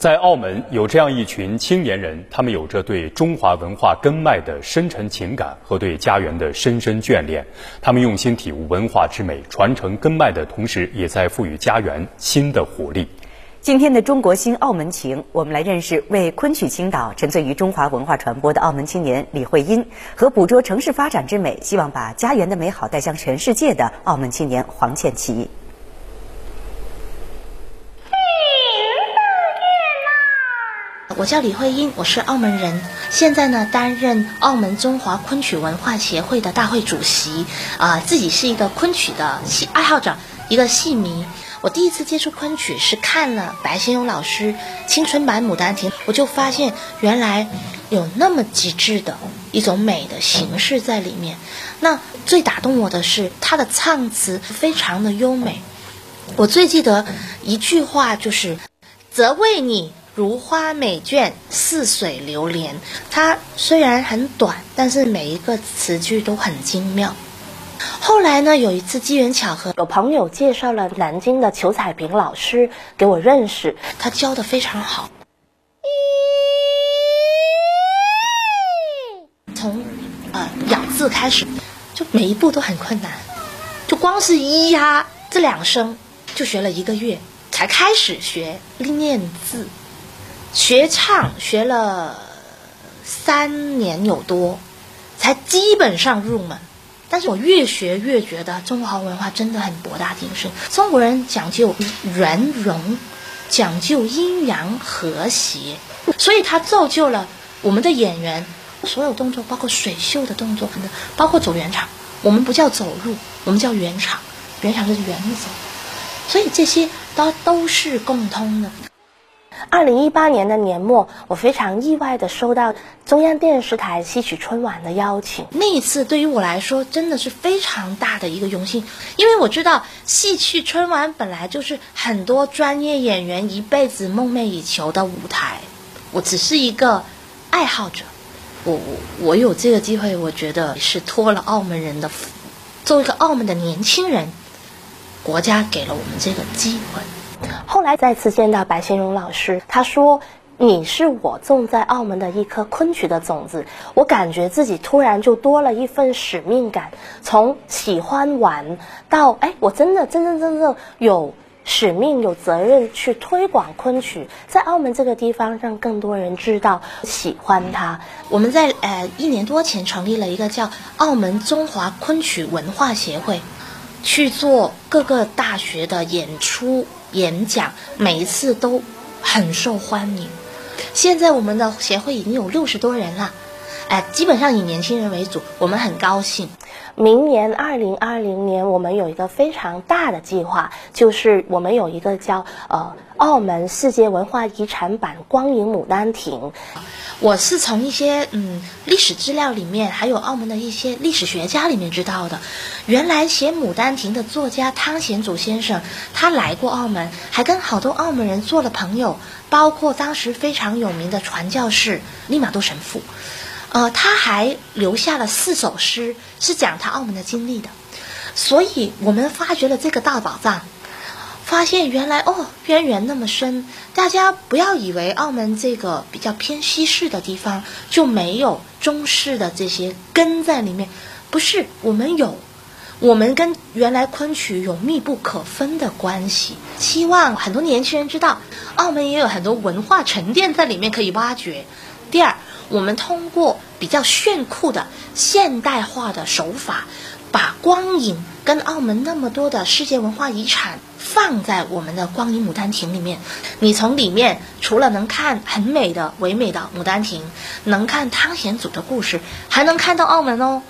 在澳门有这样一群青年人，他们有着对中华文化根脉的深沉情感和对家园的深深眷恋。他们用心体悟文化之美，传承根脉的同时，也在赋予家园新的活力。今天的中国新澳门情，我们来认识为昆曲倾倒、沉醉于中华文化传播的澳门青年李慧英，和捕捉城市发展之美，希望把家园的美好带向全世界的澳门青年黄倩琪。我叫李慧英，我是澳门人，现在呢担任澳门中华昆曲文化协会的大会主席，啊，自己是一个昆曲的戏爱好者，一个戏迷。我第一次接触昆曲是看了白先勇老师青春版《牡丹亭》，我就发现原来有那么极致的一种美的形式在里面。那最打动我的是他的唱词非常的优美，我最记得一句话就是“则为你”。如花美眷，似水流年。它虽然很短，但是每一个词句都很精妙。后来呢，有一次机缘巧合，有朋友介绍了南京的裘彩萍老师给我认识，他教的非常好。从呃咬字开始，就每一步都很困难，就光是咿呀这两声就学了一个月，才开始学练字。学唱学了三年有多，才基本上入门。但是我越学越觉得中华文化真的很博大精深。中国人讲究圆融，讲究阴阳和谐，所以它造就了我们的演员所有动作，包括水袖的动作，包括走圆场，我们不叫走路，我们叫圆场，圆场就是圆走。所以这些都都是共通的。二零一八年的年末，我非常意外的收到中央电视台戏曲春晚的邀请。那一次对于我来说真的是非常大的一个荣幸，因为我知道戏曲春晚本来就是很多专业演员一辈子梦寐以求的舞台。我只是一个爱好者，我我我有这个机会，我觉得是托了澳门人的福。作为一个澳门的年轻人，国家给了我们这个机会。后来再次见到白先勇老师，他说：“你是我种在澳门的一颗昆曲的种子。”我感觉自己突然就多了一份使命感，从喜欢玩到哎，我真的真真正正有使命、有责任去推广昆曲，在澳门这个地方让更多人知道、喜欢它。我们在呃一年多前成立了一个叫澳门中华昆曲文化协会，去做各个大学的演出。演讲每一次都很受欢迎。现在我们的协会已经有六十多人了，哎，基本上以年轻人为主。我们很高兴。明年二零二零年，我们有一个非常大的计划，就是我们有一个叫呃澳门世界文化遗产版光影牡丹亭。我是从一些嗯历史资料里面，还有澳门的一些历史学家里面知道的，原来写《牡丹亭》的作家汤显祖先生，他来过澳门，还跟好多澳门人做了朋友，包括当时非常有名的传教士利玛窦神父，呃，他还留下了四首诗，是讲他澳门的经历的，所以我们发掘了这个大宝藏。发现原来哦渊源那么深，大家不要以为澳门这个比较偏西式的地方就没有中式的这些根在里面，不是我们有，我们跟原来昆曲有密不可分的关系。希望很多年轻人知道，澳门也有很多文化沉淀在里面可以挖掘。第二，我们通过比较炫酷的现代化的手法，把光影跟澳门那么多的世界文化遗产。放在我们的光影牡丹亭里面，你从里面除了能看很美的唯美的牡丹亭，能看汤显祖的故事，还能看到澳门哦。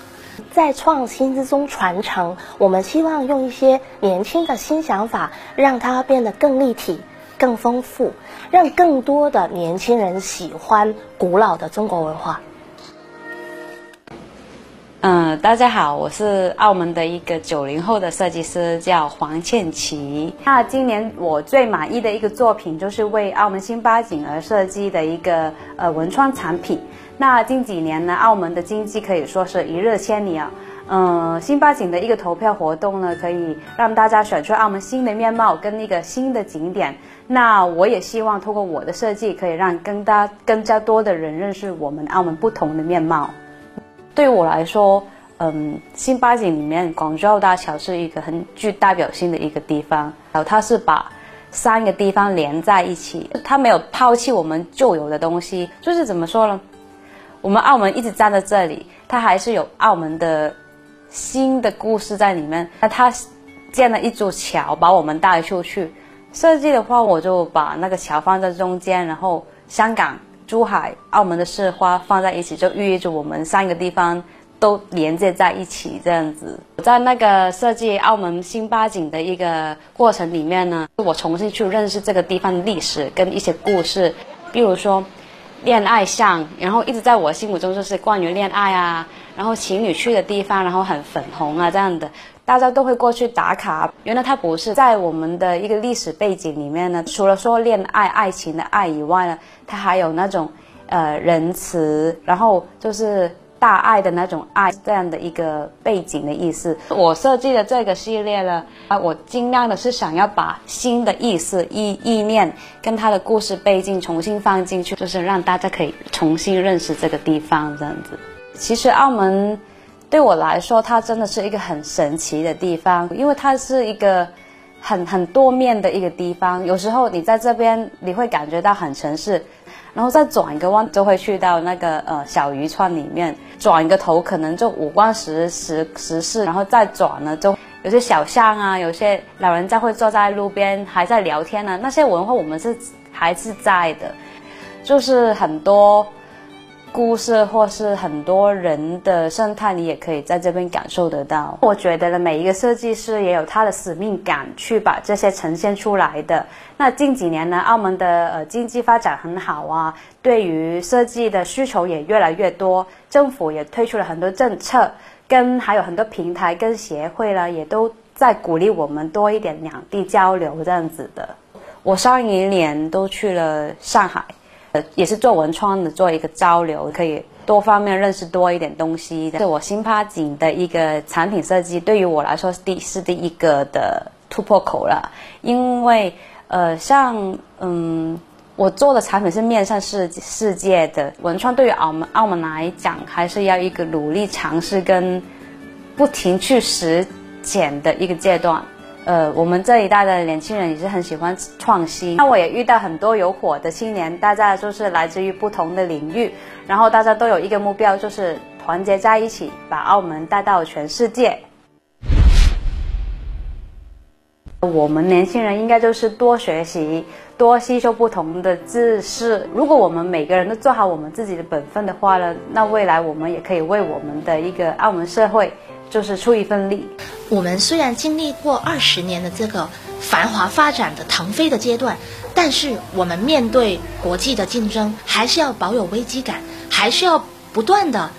在创新之中传承，我们希望用一些年轻的新想法，让它变得更立体、更丰富，让更多的年轻人喜欢古老的中国文化。嗯，大家好，我是澳门的一个九零后的设计师，叫黄倩琪。那今年我最满意的一个作品，就是为澳门新八景而设计的一个呃文创产品。那近几年呢，澳门的经济可以说是一日千里啊。嗯，新八景的一个投票活动呢，可以让大家选出澳门新的面貌跟一个新的景点。那我也希望通过我的设计，可以让更大、更加多的人认识我们澳门不同的面貌。对我来说，嗯，新八景里面广州大桥是一个很具代表性的一个地方，然后它是把三个地方连在一起，它没有抛弃我们旧有的东西，就是怎么说呢？我们澳门一直站在这里，它还是有澳门的。新的故事在里面。那他建了一座桥，把我们带出去。设计的话，我就把那个桥放在中间，然后香港、珠海、澳门的市花放在一起，就寓意着我们三个地方都连接在一起这样子。在那个设计澳门新八景的一个过程里面呢，我重新去认识这个地方的历史跟一些故事，比如说恋爱巷，然后一直在我心目中就是关于恋爱啊。然后情侣去的地方，然后很粉红啊，这样的，大家都会过去打卡。原来它不是在我们的一个历史背景里面呢。除了说恋爱、爱情的爱以外呢，它还有那种，呃，仁慈，然后就是大爱的那种爱，这样的一个背景的意思。我设计的这个系列呢，啊，我尽量的是想要把新的意思、意意念跟它的故事背景重新放进去，就是让大家可以重新认识这个地方，这样子。其实澳门对我来说，它真的是一个很神奇的地方，因为它是一个很很多面的一个地方。有时候你在这边，你会感觉到很城市，然后再转一个弯，就会去到那个呃小渔村里面。转一个头，可能就五光十十十四，然后再转呢，就有些小巷啊，有些老人家会坐在路边还在聊天呢。那些文化我们是还是在的，就是很多。故事或是很多人的生态，你也可以在这边感受得到。我觉得呢，每一个设计师也有他的使命感，去把这些呈现出来的。那近几年呢，澳门的呃经济发展很好啊，对于设计的需求也越来越多，政府也推出了很多政策，跟还有很多平台跟协会呢，也都在鼓励我们多一点两地交流这样子的。我上一年都去了上海。呃，也是做文创的，做一个交流，可以多方面认识多一点东西。是我新趴景的一个产品设计，对于我来说是第是第一个的突破口了。因为呃，像嗯，我做的产品是面向世世界的文创，对于澳门澳门来讲，还是要一个努力尝试跟不停去实践的一个阶段。呃，我们这一代的年轻人也是很喜欢创新。那我也遇到很多有火的青年，大家就是来自于不同的领域，然后大家都有一个目标，就是团结在一起，把澳门带到全世界。我们年轻人应该就是多学习，多吸收不同的知识。如果我们每个人都做好我们自己的本分的话呢，那未来我们也可以为我们的一个澳门社会。就是出一份力。我们虽然经历过二十年的这个繁华发展的腾飞的阶段，但是我们面对国际的竞争，还是要保有危机感，还是要不断的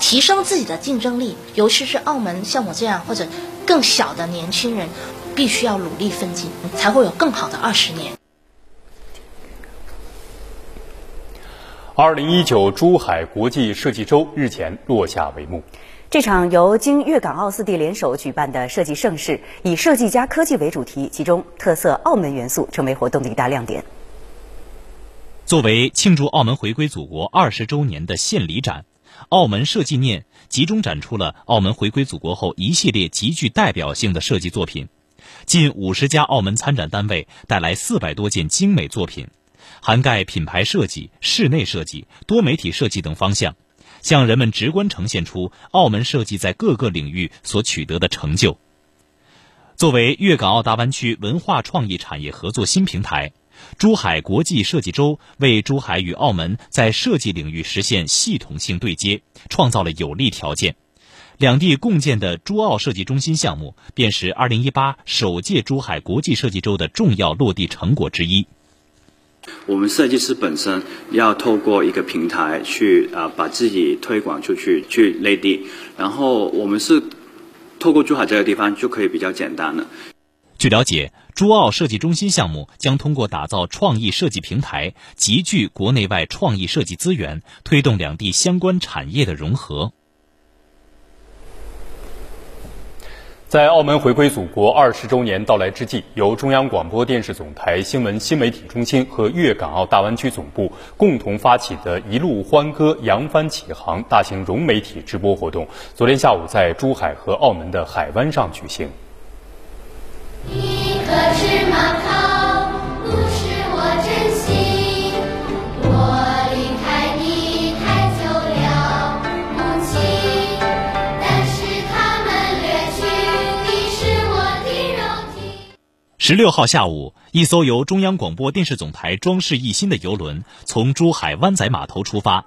提升自己的竞争力。尤其是澳门像我这样或者更小的年轻人，必须要努力奋进，才会有更好的二十年。二零一九珠海国际设计周日前落下帷幕。这场由京粤港澳四地联手举办的设计盛事，以“设计加科技”为主题，其中特色澳门元素成为活动的一大亮点。作为庆祝澳门回归祖国二十周年的献礼展，澳门设计念集中展出了澳门回归祖国后一系列极具代表性的设计作品。近五十家澳门参展单位带来四百多件精美作品，涵盖品牌设计、室内设计、多媒体设计等方向。向人们直观呈现出澳门设计在各个领域所取得的成就。作为粤港澳大湾区文化创意产业合作新平台，珠海国际设计周为珠海与澳门在设计领域实现系统性对接创造了有利条件。两地共建的珠澳设计中心项目，便是2018首届珠海国际设计周的重要落地成果之一。我们设计师本身要透过一个平台去啊，把自己推广出去，去内地。然后我们是透过珠海这个地方就可以比较简单了。据了解，珠澳设计中心项目将通过打造创意设计平台，集聚国内外创意设计资源，推动两地相关产业的融合。在澳门回归祖国二十周年到来之际，由中央广播电视总台新闻新媒体中心和粤港澳大湾区总部共同发起的一路欢歌扬帆起航大型融媒体直播活动，昨天下午在珠海和澳门的海湾上举行。十六号下午，一艘由中央广播电视总台装饰一新的游轮从珠海湾仔码头出发，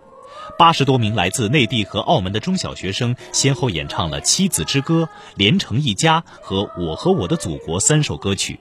八十多名来自内地和澳门的中小学生先后演唱了《七子之歌》《连成一家》和《我和我的祖国》三首歌曲，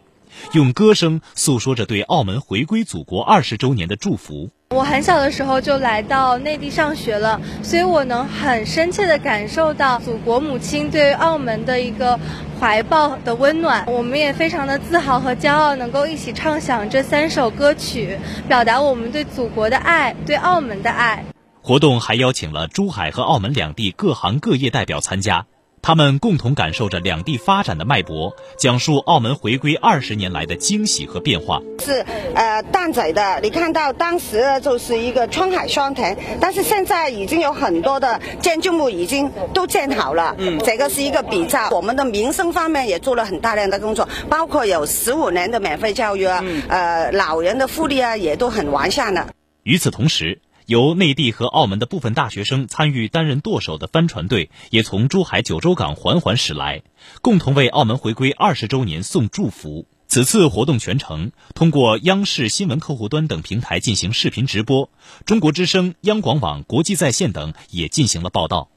用歌声诉说着对澳门回归祖国二十周年的祝福。我很小的时候就来到内地上学了，所以我能很深切的感受到祖国母亲对澳门的一个怀抱的温暖。我们也非常的自豪和骄傲，能够一起唱响这三首歌曲，表达我们对祖国的爱，对澳门的爱。活动还邀请了珠海和澳门两地各行各业代表参加。他们共同感受着两地发展的脉搏，讲述澳门回归二十年来的惊喜和变化。是呃，蛋仔的，你看到当时就是一个春海双田，但是现在已经有很多的建筑物已经都建好了。嗯，这个是一个比较。我们的民生方面也做了很大量的工作，包括有十五年的免费教育啊，呃，老人的福利啊也都很完善了。与此同时。由内地和澳门的部分大学生参与担任舵手的帆船队，也从珠海九州港缓缓驶来，共同为澳门回归二十周年送祝福。此次活动全程通过央视新闻客户端等平台进行视频直播，中国之声、央广网、国际在线等也进行了报道。